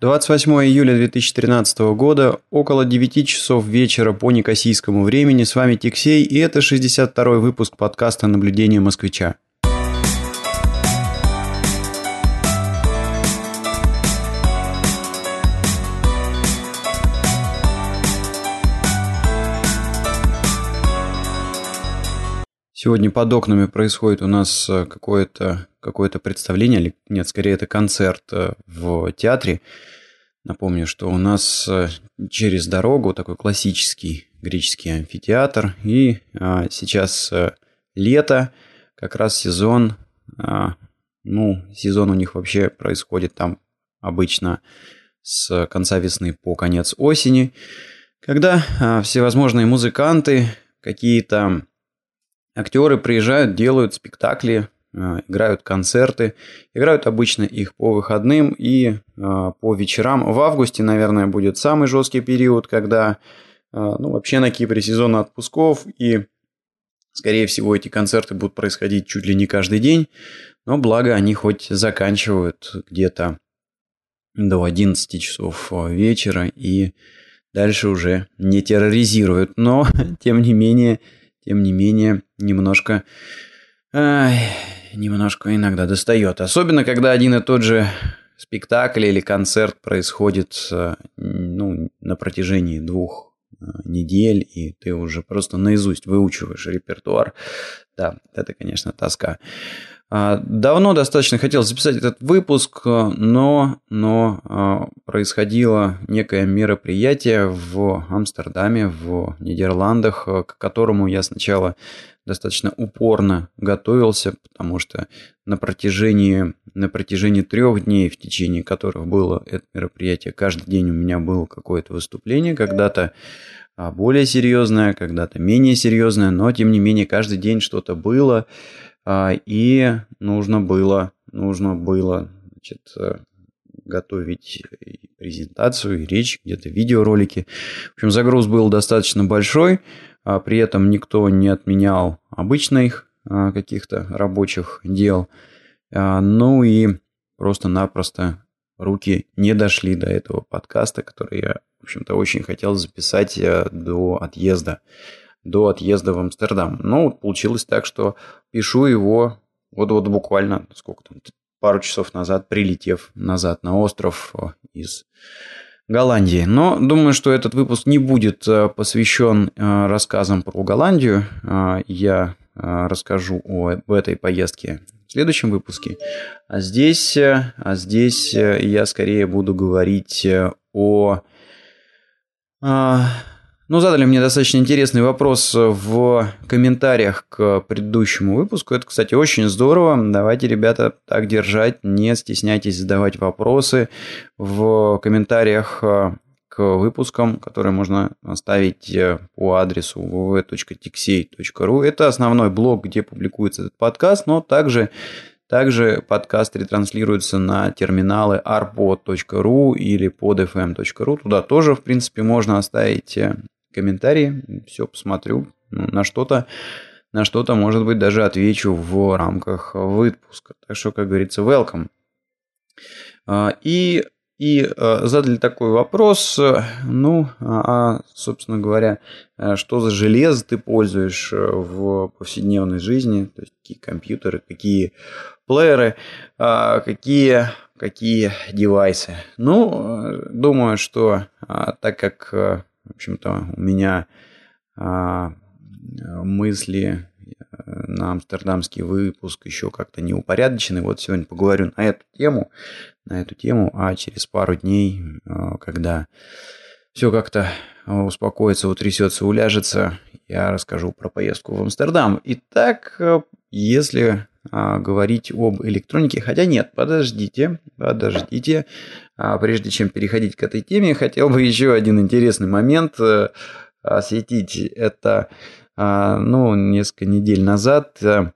28 июля 2013 года, около 9 часов вечера по некосийскому времени. С вами Тиксей, и это 62-й выпуск подкаста «Наблюдение москвича». Сегодня под окнами происходит у нас э, какое-то какое представление, или нет, скорее это концерт э, в театре. Напомню, что у нас э, через дорогу такой классический греческий амфитеатр. И а, сейчас лето, как раз сезон. А, ну, сезон у них вообще происходит там обычно с конца весны по конец осени, когда а, всевозможные музыканты, какие-то Актеры приезжают, делают спектакли, играют концерты. Играют обычно их по выходным и а, по вечерам. В августе, наверное, будет самый жесткий период, когда а, ну, вообще на Кипре сезон отпусков, и, скорее всего, эти концерты будут происходить чуть ли не каждый день. Но благо они хоть заканчивают где-то до 11 часов вечера и дальше уже не терроризируют. Но, тем не менее, тем не менее, немножко... Ай, немножко иногда достает. Особенно, когда один и тот же спектакль или концерт происходит э, ну, на протяжении двух э, недель, и ты уже просто наизусть выучиваешь репертуар. Да, это, конечно, тоска. А, давно достаточно хотел записать этот выпуск, но, но а, происходило некое мероприятие в Амстердаме, в Нидерландах, к которому я сначала достаточно упорно готовился, потому что на протяжении, на протяжении трех дней, в течение которых было это мероприятие, каждый день у меня было какое-то выступление, когда-то а, более серьезное, когда-то менее серьезное, но тем не менее каждый день что-то было. А, и нужно было, нужно было значит, э, готовить и презентацию, и речь, где-то видеоролики. В общем, загруз был достаточно большой, при этом никто не отменял обычных а, каких-то рабочих дел. Ну и просто-напросто руки не дошли до этого подкаста, который я, в общем-то, очень хотел записать э, до отъезда до отъезда в Амстердам. Ну, получилось так, что пишу его вот-вот буквально, сколько там, пару часов назад, прилетев назад на остров э, из Голландии. Но думаю, что этот выпуск не будет э, посвящен э, рассказам про Голландию. Я расскажу об этой поездке в следующем выпуске. А здесь, а здесь я скорее буду говорить о ну, задали мне достаточно интересный вопрос в комментариях к предыдущему выпуску. Это, кстати, очень здорово. Давайте, ребята, так держать. Не стесняйтесь задавать вопросы в комментариях э, к выпускам, которые можно оставить э, по адресу www.tixey.ru. Это основной блог, где публикуется этот подкаст, но также также подкаст ретранслируется на терминалы arpod.ru или podfm.ru. Туда тоже, в принципе, можно оставить э, комментарии, все посмотрю, ну, на что-то, на что-то, может быть, даже отвечу в рамках выпуска. Так что, как говорится, welcome. А, и, и а, задали такой вопрос, ну, а, собственно говоря, что за железо ты пользуешь в повседневной жизни, то есть какие компьютеры, какие плееры, какие, какие девайсы. Ну, думаю, что так как в общем-то, у меня а, мысли э, на амстердамский выпуск еще как-то не упорядочены. Вот сегодня поговорю на эту тему, на эту тему, а через пару дней, э, когда все как-то успокоится, утрясется, уляжется, я расскажу про поездку в Амстердам. Итак, э, если а, говорить об электронике. Хотя нет, подождите, подождите. А, прежде чем переходить к этой теме, хотел бы еще один интересный момент э, осветить. Это, а, ну, несколько недель назад э,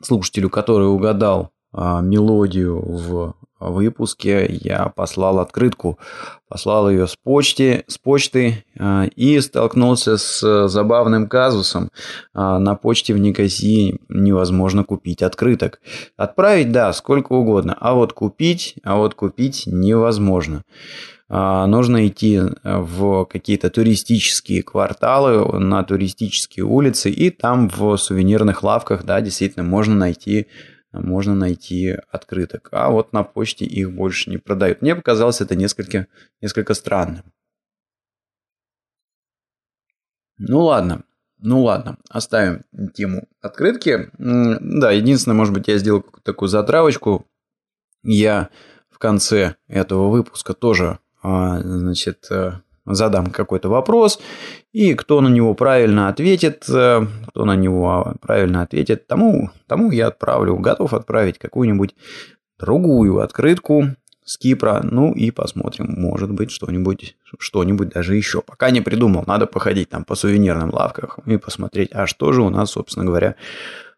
слушателю, который угадал мелодию в выпуске я послал открытку, послал ее с почты, с почты э, и столкнулся с забавным казусом. Э, на почте в Никосии невозможно купить открыток. Отправить, да, сколько угодно, а вот купить, а вот купить невозможно. Нужно идти в какие-то туристические кварталы, на туристические улицы, и там в сувенирных лавках, да, действительно можно найти можно найти открыток. А вот на почте их больше не продают. Мне показалось это несколько, несколько странным. Ну ладно, ну ладно, оставим тему открытки. Да, единственное, может быть, я сделал такую затравочку. Я в конце этого выпуска тоже, а, значит, э, задам какой-то вопрос, и кто на него правильно ответит, э, кто на него правильно ответит, тому, тому я отправлю, готов отправить какую-нибудь другую открытку с Кипра, ну и посмотрим, может быть, что-нибудь, что-нибудь даже еще. Пока не придумал, надо походить там по сувенирным лавках и посмотреть, а что же у нас, собственно говоря,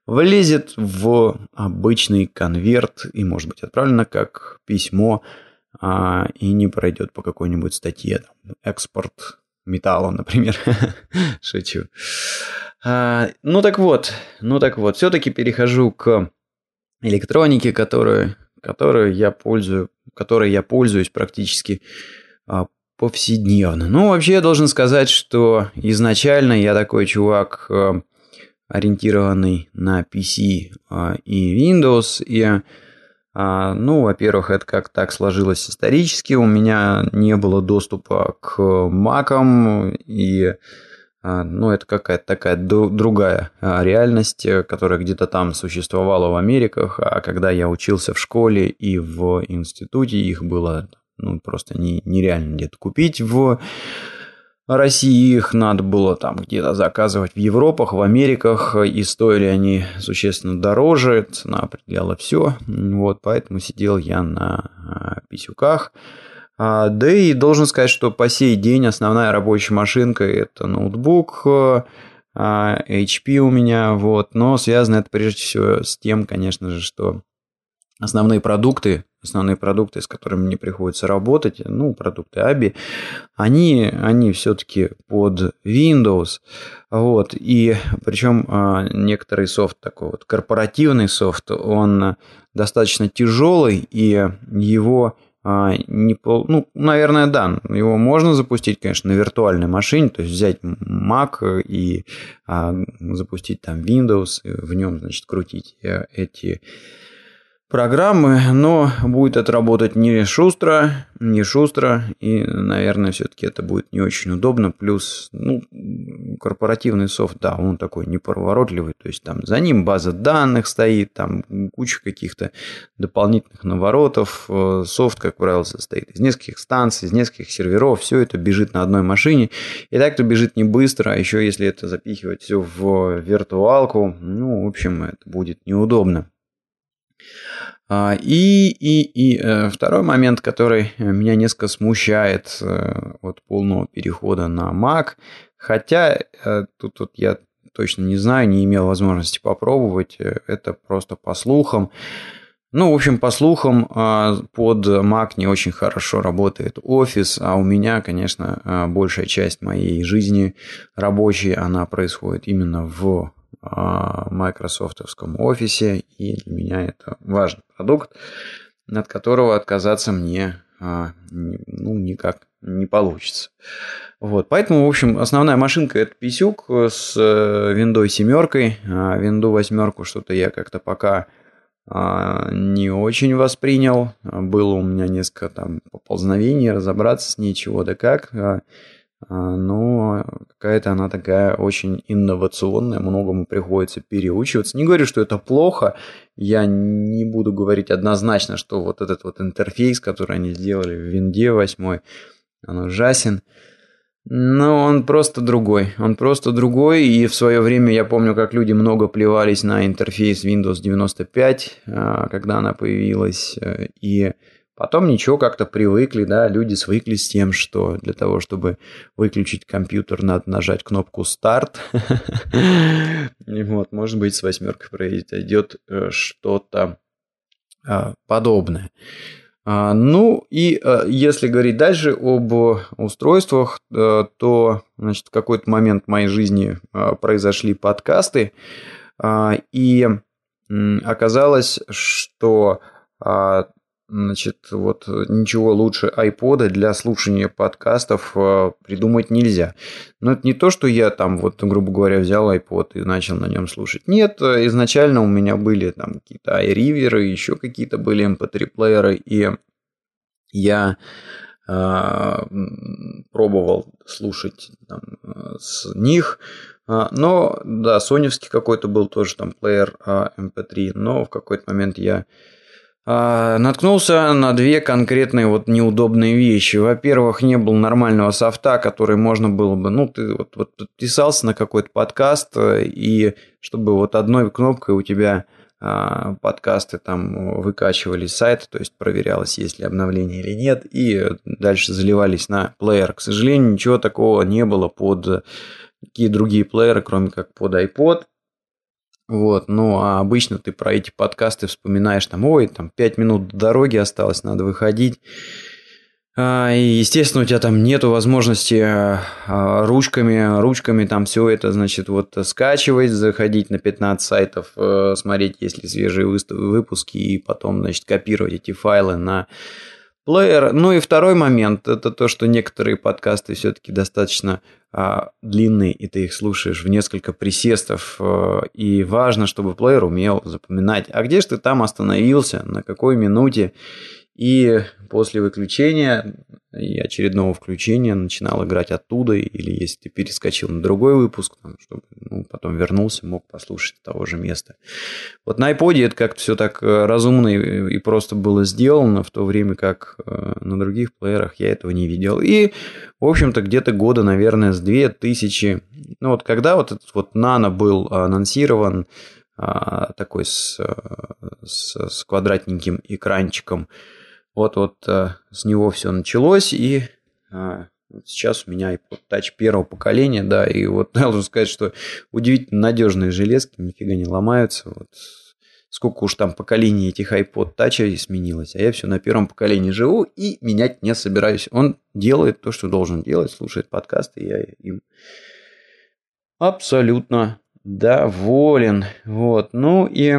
влезет в обычный конверт. И, может быть, отправлено как письмо а, и не пройдет по какой-нибудь статье. Там, экспорт металла, например. Шучу. А, ну так вот, ну так вот, все-таки перехожу к электронике, которую, которую я пользую, которой я пользуюсь практически а, повседневно. Ну, вообще я должен сказать, что изначально я такой чувак, а, ориентированный на PC а, и Windows, и ну, во-первых, это как так сложилось исторически. У меня не было доступа к макам, и а, ну, это какая-то такая другая а, реальность, которая где-то там существовала в Америках, а когда я учился в школе и в институте, их было ну, просто не, нереально где-то купить в России их надо было там где-то заказывать в Европах, в Америках, и стоили они существенно дороже, цена определяла все, вот, поэтому сидел я на а, писюках. А, да и должен сказать, что по сей день основная рабочая машинка это ноутбук, а, HP у меня, вот, но связано это прежде всего с тем, конечно же, что основные продукты, основные продукты, с которыми мне приходится работать, ну, продукты ABI, они, они все-таки под Windows, вот, и причем а, некоторый софт такой вот, корпоративный софт, он достаточно тяжелый, и его а, не пол... ну, наверное, да, его можно запустить, конечно, на виртуальной машине, то есть взять Mac и а, запустить там Windows, в нем, значит, крутить э, эти программы, но будет это работать не шустро, не шустро, и, наверное, все-таки это будет не очень удобно. Плюс, ну, корпоративный софт, да, он такой неповоротливый, то есть там за ним база данных стоит, там куча каких-то дополнительных наворотов. Э, софт, как правило, состоит из нескольких станций, из нескольких серверов, все это бежит на одной машине, и так-то бежит не быстро, а еще если это запихивать все в виртуалку, ну, в общем, это будет неудобно. А, и, и, и э, второй момент, который меня несколько смущает э, от полного перехода на Mac, хотя э, тут, тут я точно не знаю, не имел возможности попробовать, это просто по слухам. Ну, в общем, по слухам, под Mac не очень хорошо работает офис, а у меня, конечно, большая часть моей жизни рабочей, она происходит именно в майкрософтовском офисе, и для меня это важный продукт, от которого отказаться мне а, ну, никак не получится. Вот, поэтому, в общем, основная машинка это писюк с э, виндой семеркой. А винду восьмерку что-то я как-то пока а, не очень воспринял. Было у меня несколько там поползновений, разобраться с ней чего да как. А, но какая-то она такая очень инновационная, многому приходится переучиваться. Не говорю, что это плохо, я не буду говорить однозначно, что вот этот вот интерфейс, который они сделали в Винде 8, он ужасен. Но он просто другой. Он просто другой. И в свое время я помню, как люди много плевались на интерфейс Windows 95, а, когда она появилась. Э, и Потом ничего, как-то привыкли, да, люди свыклись с тем, что для того, чтобы выключить компьютер, надо нажать кнопку «Старт». Вот, может быть, с восьмеркой произойдет э, что-то подобное. Ну и если говорить дальше об устройствах, то значит, в какой-то момент в моей жизни произошли подкасты, и оказалось, что Значит, вот ничего лучше iPod для слушания подкастов э, придумать нельзя. Но это не то, что я там, вот, грубо говоря, взял iPod и начал на нем слушать. Нет, изначально у меня были там какие-то iRiver, еще какие-то были MP3-плееры, эм и я э, пробовал слушать там, с них. А, но, да, соневский какой-то был тоже там плеер MP3, эм но в какой-то момент я а, наткнулся на две конкретные вот неудобные вещи. Во-первых, не было нормального софта, который можно было бы, ну, ты вот, вот подписался на какой-то подкаст, и чтобы вот одной кнопкой у тебя а, подкасты там выкачивались с сайта, то есть проверялось, есть ли обновление или нет, и дальше заливались на плеер. К сожалению, ничего такого не было под какие другие плееры, кроме как под iPod. Вот, ну а обычно ты про эти подкасты вспоминаешь там, ой, там 5 минут до дороги осталось, надо выходить. А, и, естественно, у тебя там нету возможности а, ручками, ручками там все это, значит, вот скачивать, заходить на 15 сайтов, э, смотреть, есть ли свежие выпуски, и потом, значит, копировать эти файлы на плеер. Ну и второй момент, это то, что некоторые подкасты все-таки достаточно а, длинные, и ты их слушаешь в несколько присестов, а, и важно, чтобы плеер умел запоминать, а где же ты там остановился, на какой минуте, и после выключения и очередного включения начинал играть оттуда, или если ты перескочил на другой выпуск, там, чтобы ну, потом вернулся, мог послушать того же места. Вот на iPod это как-то все так э, разумно и просто было сделано, в то время как э, на других плеерах я этого не видел. И, в общем-то, где-то года, наверное, с 2000, ну вот когда вот этот вот Nano был анонсирован, а, такой с, э, с, с квадратненьким экранчиком, вот-вот э, с него все началось, и э, сейчас у меня iPod Touch первого поколения, да, и вот должен сказать, что удивительно надежные железки, нифига не ломаются, вот сколько уж там поколений этих iPod Touch сменилось, а я все на первом поколении живу и менять не собираюсь. Он делает то, что должен делать, слушает подкасты, и я им абсолютно доволен. Вот, ну и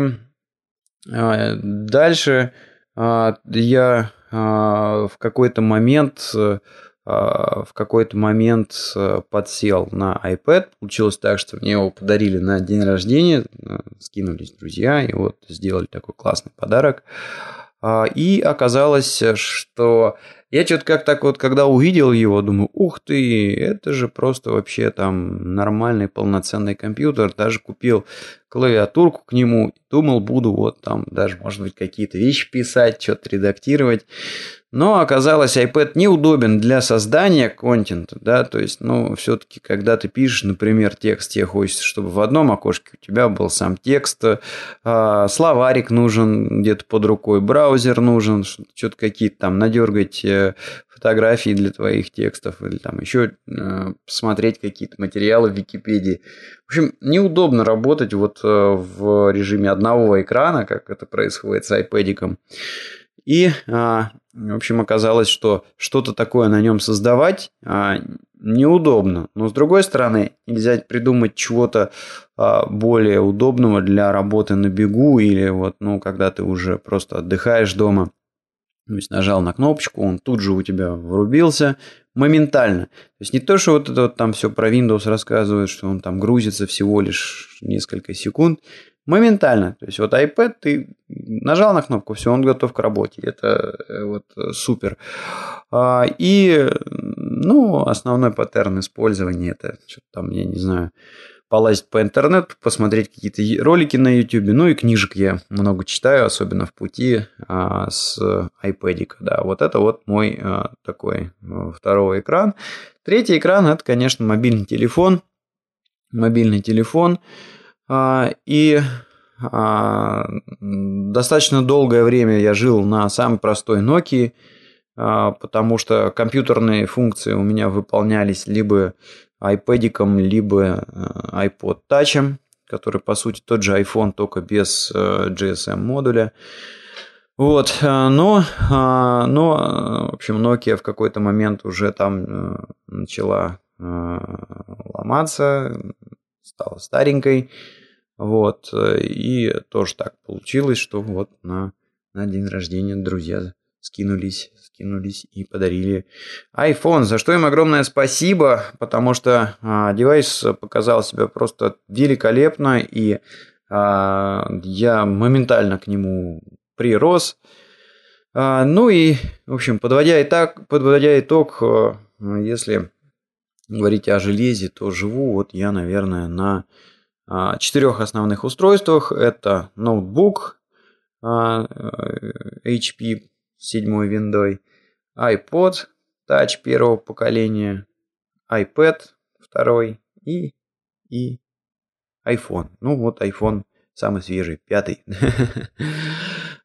а, дальше а, я а, в какой-то момент э, а, в какой-то момент э, подсел на iPad. Получилось так, что мне его подарили на день рождения, скинулись друзья, и вот сделали такой классный подарок. И оказалось, что я что-то как так вот, когда увидел его, думаю, ух ты, это же просто вообще там нормальный полноценный компьютер. Даже купил клавиатурку к нему, думал, буду вот там даже, может быть, какие-то вещи писать, что-то редактировать. Но оказалось, iPad неудобен для создания контента, да, то есть, ну, все-таки, когда ты пишешь, например, текст, тебе хочется, чтобы в одном окошке у тебя был сам текст, э, словарик нужен где-то под рукой, браузер нужен, что-то какие-то там надергать э, фотографии для твоих текстов или там еще э, посмотреть какие-то материалы в Википедии. Общем, неудобно работать вот э, в режиме одного экрана, как это происходит с iPad. И, а, в общем, оказалось, что что-то такое на нем создавать а, неудобно. Но, с другой стороны, нельзя придумать чего-то а, более удобного для работы на бегу или вот, ну, когда ты уже просто отдыхаешь дома. То есть нажал на кнопочку, он тут же у тебя врубился моментально. То есть не то, что вот это вот там все про Windows рассказывает, что он там грузится всего лишь несколько секунд. Моментально. То есть вот iPad, ты нажал на кнопку, все, он готов к работе. Это э, вот э, супер. А, и, ну, основной паттерн использования это что-то там, я не знаю, полазить по интернету, посмотреть какие-то ролики на YouTube. Ну и книжек я много читаю, особенно в пути а, с iPad. Да, вот это вот мой а, такой второй экран. Третий экран это, конечно, мобильный телефон. Мобильный телефон. А, и а, достаточно долгое время я жил на самой простой Nokia, а, потому что компьютерные функции у меня выполнялись либо iPad, либо iPod Touch, который по сути тот же iPhone, только без GSM модуля. Вот, но, но, в общем, Nokia в какой-то момент уже там начала ломаться, стала старенькой, вот, и тоже так получилось, что вот на, на день рождения друзья скинулись, скинулись и подарили iPhone, за что им огромное спасибо, потому что а, девайс показал себя просто великолепно, и а, я моментально к нему прирос. А, ну и, в общем, подводя, итог, подводя итог, а, если говорить о железе, то живу вот я, наверное, на а, четырех основных устройствах. Это ноутбук а, HP седьмой виндой, iPod Touch первого поколения, iPad второй и, и iPhone. Ну вот iPhone самый свежий, пятый.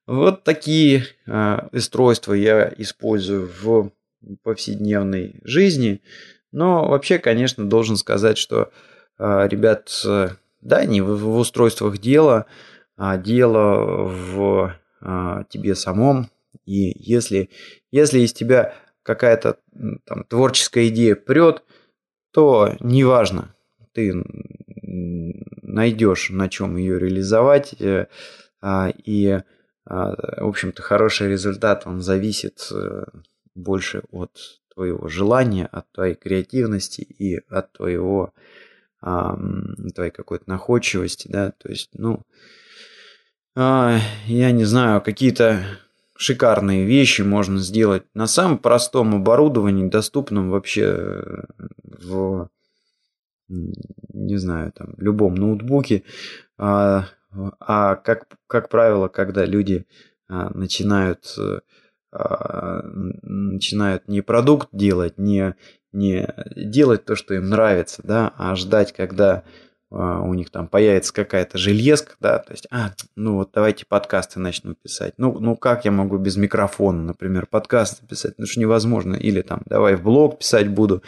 Вот такие э, устройства я использую в повседневной жизни. Но вообще, конечно, должен сказать, что, э, ребят, да, не в, устройствах дело, а дело в э, тебе самом, и если, если из тебя какая-то там, творческая идея прет, то неважно, ты найдешь на чем ее реализовать, э, а, и, а, в общем-то, хороший результат, он зависит э, больше от твоего желания, от твоей креативности и от твоего твоей какой-то находчивости, да, то есть, ну, а, я не знаю, какие-то шикарные вещи можно сделать на самом простом оборудовании, доступном вообще э, в, не знаю, там, любом ноутбуке. А, а как, как правило, когда люди а, начинают, а, начинают не продукт делать, не, не делать то, что им нравится, да, а ждать, когда у них там появится какая-то железка, да, то есть, а, ну вот давайте подкасты начну писать. Ну, ну как я могу без микрофона, например, подкасты писать? Ну что невозможно. Или там, давай в блог писать буду.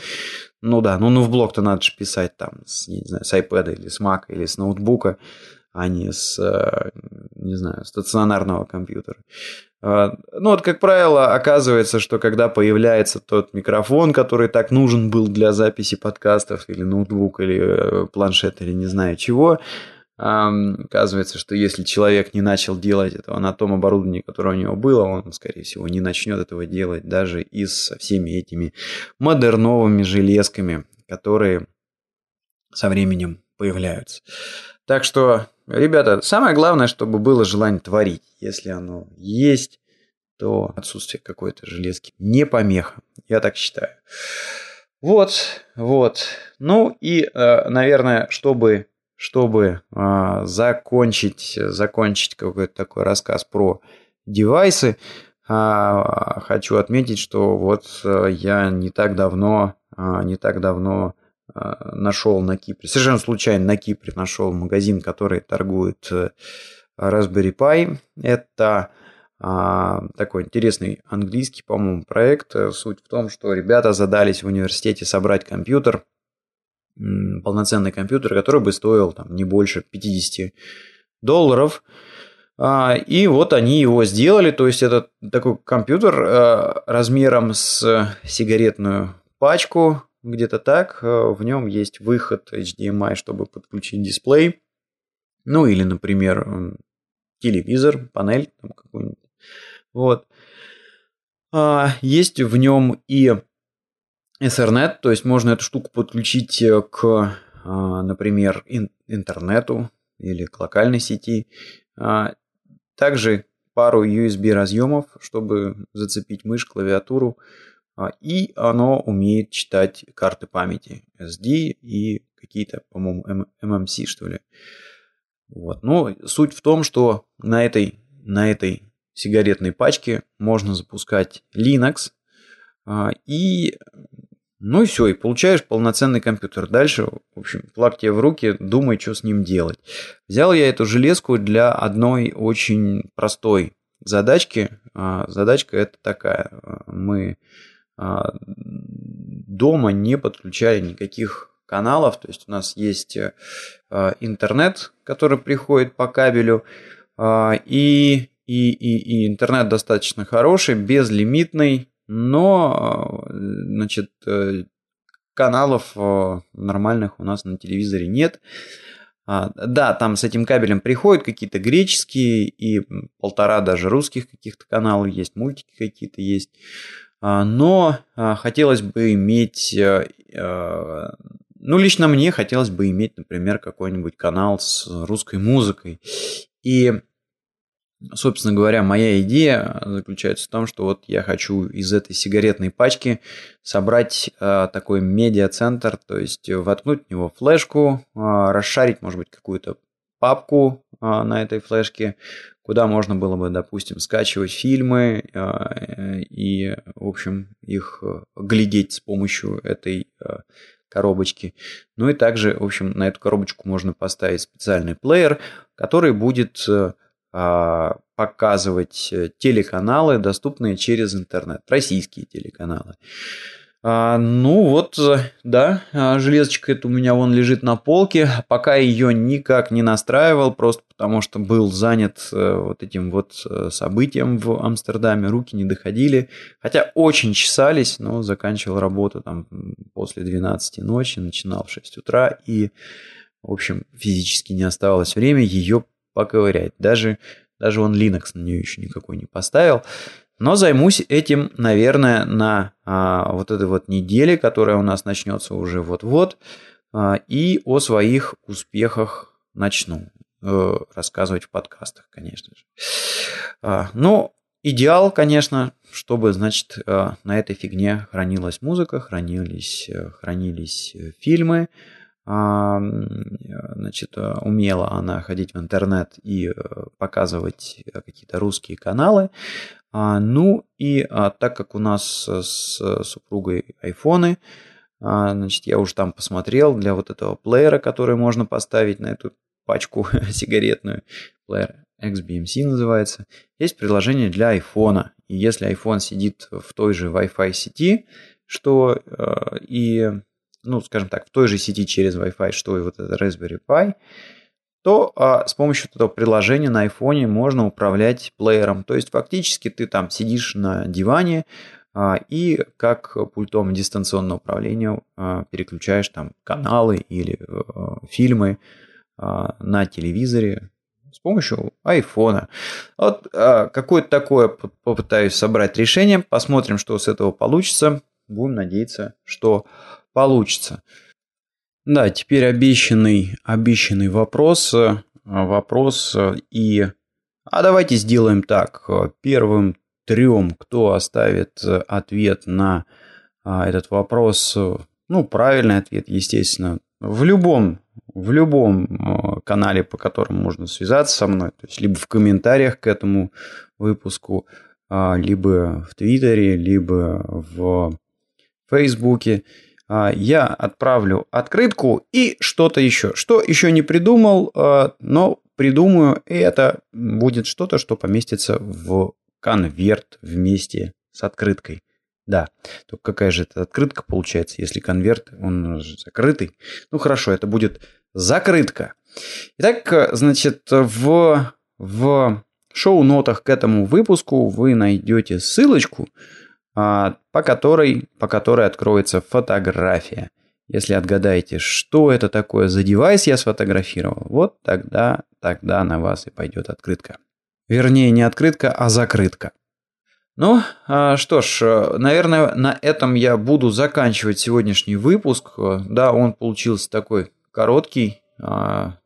Ну да, ну, ну в блог-то надо же писать там, с, не знаю, с iPad или с Mac или с ноутбука, а не с, э, не знаю, стационарного компьютера. А, ну вот, как правило, оказывается, что когда появляется тот микрофон, который так нужен был для записи подкастов, или ноутбук, или э, планшет, или не знаю чего, оказывается, что если человек не начал делать этого на том оборудовании, которое у него было, он, скорее всего, не начнет этого делать даже и со всеми этими модерновыми железками, которые со временем появляются. Так что Ребята, самое главное, чтобы было желание творить. Если оно есть, то отсутствие какой-то железки не помеха. Я так считаю. Вот, вот. Ну и, э, наверное, чтобы, чтобы э, закончить, закончить какой-то такой рассказ про девайсы, э, хочу отметить, что вот я не так давно, не так давно нашел на Кипре, совершенно случайно на Кипре нашел магазин, который торгует э, Raspberry Pi. Это а, такой интересный английский, по-моему, проект. Суть в том, что ребята задались в университете собрать компьютер, полноценный компьютер, который бы стоил там, не больше 50 долларов. А, и вот они его сделали, то есть это такой компьютер э, размером с сигаретную пачку, где-то так. Э, в нем есть выход HDMI, чтобы подключить дисплей. Ну или, например, телевизор, панель там какую-нибудь. Вот. А, есть в нем и Ethernet, то есть можно эту штуку подключить э, к, а, например, интернету или к локальной сети. А, также пару USB разъемов, чтобы зацепить мышь, клавиатуру. А, и оно умеет читать карты памяти SD и какие-то, по-моему, MMC, что ли. Вот. Но суть в том, что на этой, на этой сигаретной пачке можно запускать Linux, а, и ну и все, и получаешь полноценный компьютер. Дальше, в общем, флаг тебе в руки, думай, что с ним делать. Взял я эту железку для одной очень простой задачки. А, задачка это такая. Мы дома не подключая никаких каналов. То есть у нас есть э, интернет, который приходит по кабелю, а, и, и, и, и интернет достаточно хороший, безлимитный, но, значит, каналов нормальных у нас на телевизоре нет. А, да, там с этим кабелем приходят какие-то греческие и полтора даже русских каких-то каналов есть, мультики какие-то есть. А, но а, хотелось бы иметь, э, э, ну лично мне хотелось бы иметь, например, какой-нибудь канал с русской музыкой. И Собственно говоря, моя идея заключается в том, что вот я хочу из этой сигаретной пачки собрать э, такой медиа-центр, то есть воткнуть в него флешку, расшарить, может быть, какую-то папку э, на этой флешке, куда можно было бы, допустим, скачивать фильмы э, и, в общем, их глядеть с помощью этой э, коробочки. Ну и также, в общем, на эту коробочку можно поставить специальный плеер, который будет а, показывать э, телеканалы, доступные через интернет, российские телеканалы. А, ну вот, э, да, а, железочка это у меня вон лежит на полке, пока ее никак не настраивал, просто потому что был занят э, вот этим вот событием в Амстердаме, руки не доходили, хотя очень чесались, но заканчивал работу там после 12 ночи, начинал в 6 утра и, в общем, физически не оставалось времени ее поковырять. Даже, даже он Linux на нее еще никакой не поставил. Но займусь этим, наверное, на а, вот этой вот неделе, которая у нас начнется уже вот-вот. А, и о своих успехах начну э, рассказывать в подкастах, конечно же. А, ну, идеал, конечно, чтобы, значит, э, на этой фигне хранилась музыка, хранились, э, хранились фильмы, значит, умела она ходить в интернет и э, показывать какие-то русские каналы. А, ну и а, так как у нас с супругой айфоны, а, значит, я уже там посмотрел для вот этого плеера, который можно поставить на эту пачку сигаретную, плеер XBMC называется, есть приложение для айфона. И если iPhone сидит в той же Wi-Fi сети, что э, и ну, скажем так, в той же сети через Wi-Fi, что и вот этот Raspberry Pi, то а, с помощью этого приложения на iPhone можно управлять плеером. То есть фактически ты там сидишь на диване а, и как пультом дистанционного управления а, переключаешь там каналы или а, фильмы а, на телевизоре с помощью iPhone. Вот а, какое-то такое попытаюсь собрать решение, посмотрим, что с этого получится. Будем надеяться, что получится. Да, теперь обещанный, обещанный вопрос. Э, вопрос э, и... А давайте сделаем так. Первым трем, кто оставит э, ответ на а, этот вопрос, ну, правильный ответ, естественно, в любом, в любом канале, по которому можно связаться со мной, то есть либо в комментариях к этому выпуску, а, либо в Твиттере, либо в Фейсбуке, я отправлю открытку и что-то еще. Что еще не придумал, а, но придумаю, и это будет что-то, что поместится в конверт вместе с открыткой. Да, только какая же это открытка получается, если конверт, он закрытый. Ну хорошо, это будет закрытка. Итак, значит, в, в шоу-нотах к этому выпуску вы найдете ссылочку, а, по которой, по которой откроется фотография. Если отгадаете, что это такое за девайс я сфотографировал, вот тогда, тогда на вас и пойдет открытка. Вернее, не открытка, а закрытка. Ну, а, что ж, наверное, на этом я буду заканчивать сегодняшний выпуск. Да, он получился такой короткий, а,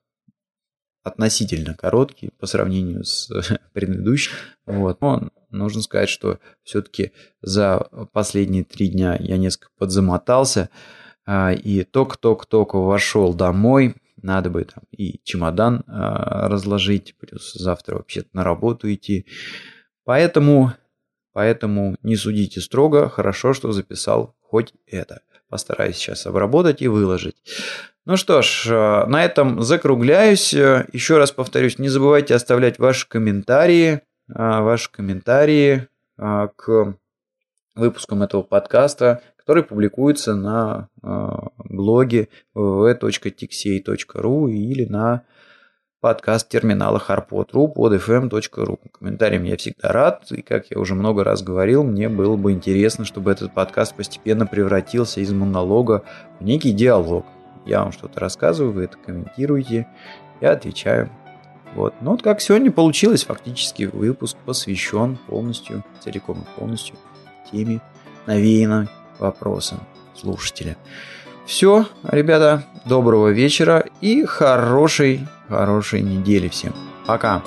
относительно короткий по сравнению с предыдущим. Вот. Но нужно сказать, что все-таки за последние три дня я несколько подзамотался. А, и только-только-только вошел домой. Надо бы там и чемодан а, разложить, плюс завтра вообще на работу идти. Поэтому, поэтому не судите строго. Хорошо, что записал хоть это. Постараюсь сейчас обработать и выложить. Ну что ж, э, на этом закругляюсь. Еще раз повторюсь, не забывайте оставлять ваши комментарии, ваши комментарии к выпускам этого подкаста, который публикуется на блоге www.tixey.ru или на подкаст терминала harpod.ru под fm.ru. Комментариям я всегда рад, и как я уже много раз говорил, мне было бы интересно, чтобы этот подкаст постепенно превратился из монолога в некий диалог. Я вам что-то рассказываю, вы это комментируете, я отвечаю. Вот. Ну вот как сегодня получилось, фактически выпуск посвящен полностью, целиком и полностью теме навеянной вопросам слушателя. Все, ребята, доброго вечера и хорошей, хорошей недели всем. Пока.